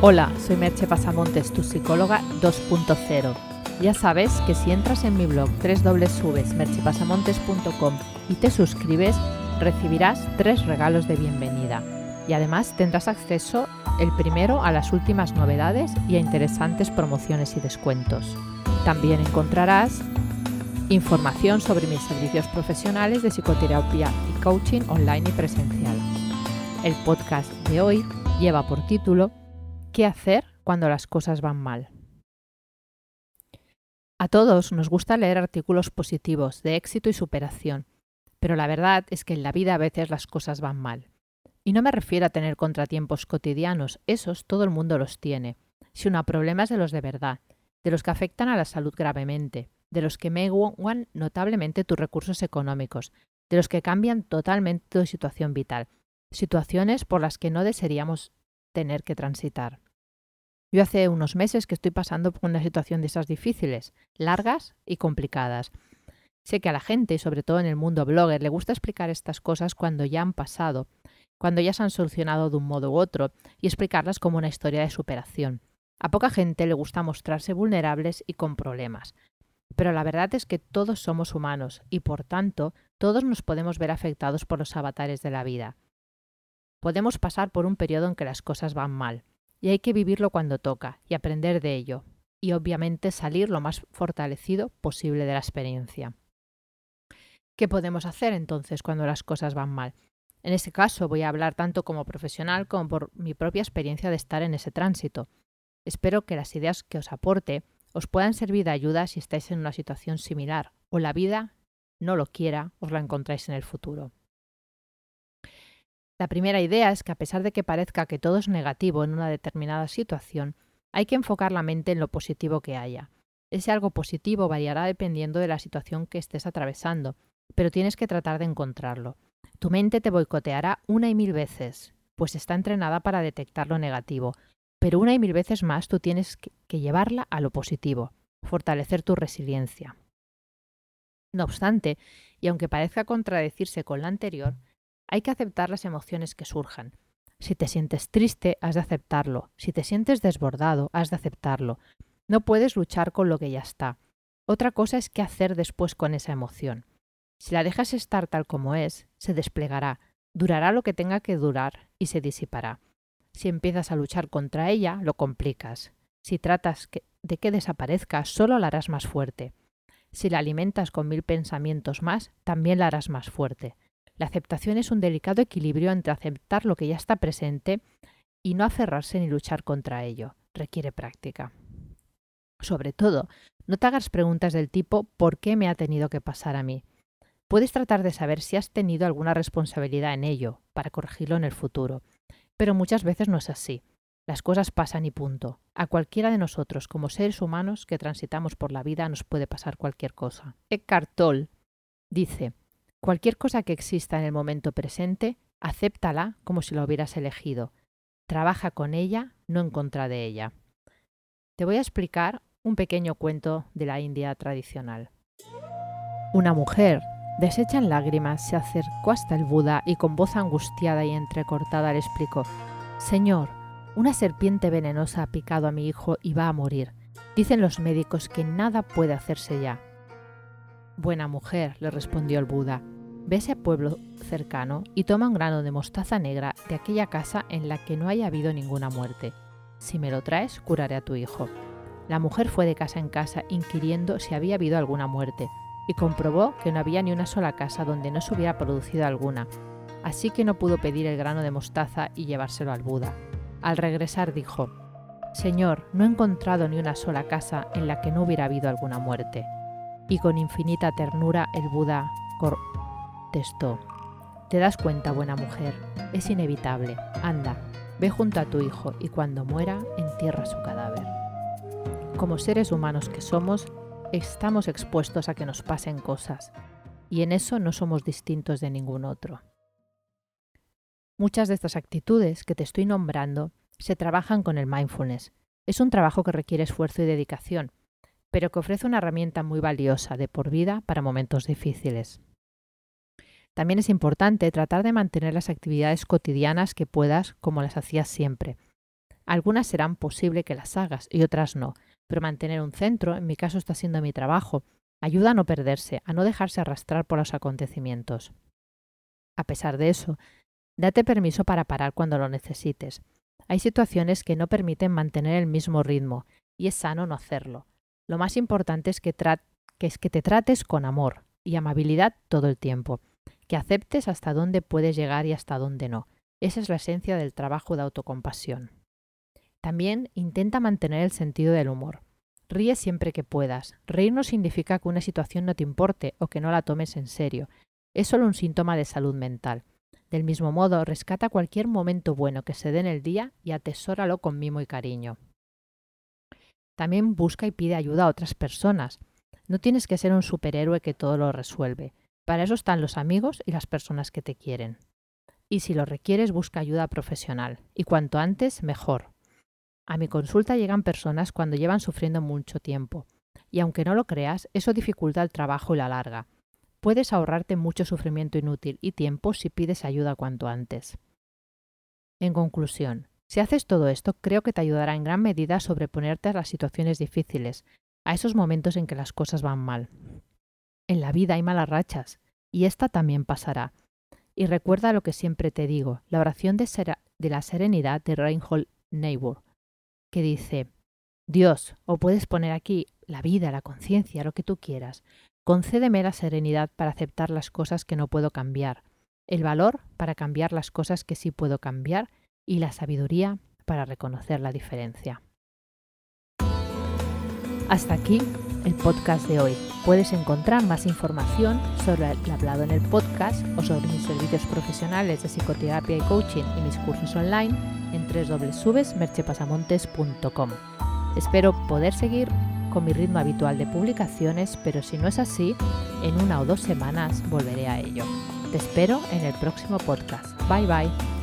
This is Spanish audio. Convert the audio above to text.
Hola, soy Merche Pasamontes, tu psicóloga 2.0. Ya sabes que si entras en mi blog www.merchepasamontes.com y te suscribes, recibirás tres regalos de bienvenida. Y además tendrás acceso el primero a las últimas novedades y a interesantes promociones y descuentos. También encontrarás información sobre mis servicios profesionales de psicoterapia y coaching online y presencial. El podcast de hoy lleva por título ¿Qué hacer cuando las cosas van mal? A todos nos gusta leer artículos positivos de éxito y superación, pero la verdad es que en la vida a veces las cosas van mal. Y no me refiero a tener contratiempos cotidianos, esos todo el mundo los tiene, sino a problemas de los de verdad, de los que afectan a la salud gravemente, de los que menguan notablemente tus recursos económicos, de los que cambian totalmente tu situación vital, situaciones por las que no desearíamos tener que transitar. Yo hace unos meses que estoy pasando por una situación de esas difíciles, largas y complicadas. Sé que a la gente, sobre todo en el mundo blogger, le gusta explicar estas cosas cuando ya han pasado, cuando ya se han solucionado de un modo u otro, y explicarlas como una historia de superación. A poca gente le gusta mostrarse vulnerables y con problemas. Pero la verdad es que todos somos humanos y por tanto todos nos podemos ver afectados por los avatares de la vida. Podemos pasar por un periodo en que las cosas van mal, y hay que vivirlo cuando toca y aprender de ello, y obviamente salir lo más fortalecido posible de la experiencia. ¿Qué podemos hacer entonces cuando las cosas van mal? En ese caso voy a hablar tanto como profesional como por mi propia experiencia de estar en ese tránsito. Espero que las ideas que os aporte os puedan servir de ayuda si estáis en una situación similar o la vida no lo quiera, os la encontráis en el futuro. La primera idea es que a pesar de que parezca que todo es negativo en una determinada situación, hay que enfocar la mente en lo positivo que haya. Ese algo positivo variará dependiendo de la situación que estés atravesando, pero tienes que tratar de encontrarlo. Tu mente te boicoteará una y mil veces, pues está entrenada para detectar lo negativo, pero una y mil veces más tú tienes que llevarla a lo positivo, fortalecer tu resiliencia. No obstante, y aunque parezca contradecirse con la anterior, hay que aceptar las emociones que surjan. Si te sientes triste, has de aceptarlo. Si te sientes desbordado, has de aceptarlo. No puedes luchar con lo que ya está. Otra cosa es qué hacer después con esa emoción. Si la dejas estar tal como es, se desplegará, durará lo que tenga que durar y se disipará. Si empiezas a luchar contra ella, lo complicas. Si tratas de que desaparezca, solo la harás más fuerte. Si la alimentas con mil pensamientos más, también la harás más fuerte. La aceptación es un delicado equilibrio entre aceptar lo que ya está presente y no aferrarse ni luchar contra ello. Requiere práctica. Sobre todo, no te hagas preguntas del tipo ¿por qué me ha tenido que pasar a mí? Puedes tratar de saber si has tenido alguna responsabilidad en ello, para corregirlo en el futuro. Pero muchas veces no es así. Las cosas pasan y punto. A cualquiera de nosotros, como seres humanos que transitamos por la vida, nos puede pasar cualquier cosa. Eckhart Tolle dice, Cualquier cosa que exista en el momento presente, acéptala como si la hubieras elegido. Trabaja con ella, no en contra de ella. Te voy a explicar un pequeño cuento de la India tradicional. Una mujer, deshecha en lágrimas, se acercó hasta el Buda y con voz angustiada y entrecortada le explicó, Señor, una serpiente venenosa ha picado a mi hijo y va a morir. Dicen los médicos que nada puede hacerse ya. Buena mujer, le respondió el Buda, ve ese pueblo cercano y toma un grano de mostaza negra de aquella casa en la que no haya habido ninguna muerte. Si me lo traes, curaré a tu hijo. La mujer fue de casa en casa inquiriendo si había habido alguna muerte, y comprobó que no había ni una sola casa donde no se hubiera producido alguna, así que no pudo pedir el grano de mostaza y llevárselo al Buda. Al regresar dijo, Señor, no he encontrado ni una sola casa en la que no hubiera habido alguna muerte y con infinita ternura el Buda contestó, Te das cuenta, buena mujer, es inevitable, anda, ve junto a tu hijo y cuando muera entierra su cadáver. Como seres humanos que somos, estamos expuestos a que nos pasen cosas, y en eso no somos distintos de ningún otro. Muchas de estas actitudes que te estoy nombrando se trabajan con el mindfulness. Es un trabajo que requiere esfuerzo y dedicación, pero que ofrece una herramienta muy valiosa de por vida para momentos difíciles. También es importante tratar de mantener las actividades cotidianas que puedas como las hacías siempre. Algunas serán posible que las hagas y otras no, pero mantener un centro, en mi caso está siendo mi trabajo, ayuda a no perderse, a no dejarse arrastrar por los acontecimientos. A pesar de eso, date permiso para parar cuando lo necesites. Hay situaciones que no permiten mantener el mismo ritmo, y es sano no hacerlo. Lo más importante es que, es que te trates con amor y amabilidad todo el tiempo, que aceptes hasta dónde puedes llegar y hasta dónde no. Esa es la esencia del trabajo de autocompasión. También intenta mantener el sentido del humor. Ríe siempre que puedas. Reír no significa que una situación no te importe o que no la tomes en serio. Es solo un síntoma de salud mental. Del mismo modo, rescata cualquier momento bueno que se dé en el día y atesóralo con mimo y cariño. También busca y pide ayuda a otras personas. No tienes que ser un superhéroe que todo lo resuelve. Para eso están los amigos y las personas que te quieren. Y si lo requieres, busca ayuda profesional. Y cuanto antes, mejor. A mi consulta llegan personas cuando llevan sufriendo mucho tiempo. Y aunque no lo creas, eso dificulta el trabajo y la larga. Puedes ahorrarte mucho sufrimiento inútil y tiempo si pides ayuda cuanto antes. En conclusión, si haces todo esto, creo que te ayudará en gran medida a sobreponerte a las situaciones difíciles, a esos momentos en que las cosas van mal. En la vida hay malas rachas, y esta también pasará. Y recuerda lo que siempre te digo, la oración de, la serenidad de Reinhold Niebuhr que dice, Dios, o puedes poner aquí la vida, la conciencia, lo que tú quieras, concédeme la serenidad para aceptar las cosas que no puedo cambiar, el valor para cambiar las cosas que sí puedo cambiar y la sabiduría para reconocer la diferencia. Hasta aquí el podcast de hoy. Puedes encontrar más información sobre el hablado en el podcast o sobre mis servicios profesionales de psicoterapia y coaching y mis cursos online en www.merchepasamontes.com. Espero poder seguir con mi ritmo habitual de publicaciones, pero si no es así, en una o dos semanas volveré a ello. Te espero en el próximo podcast. Bye bye.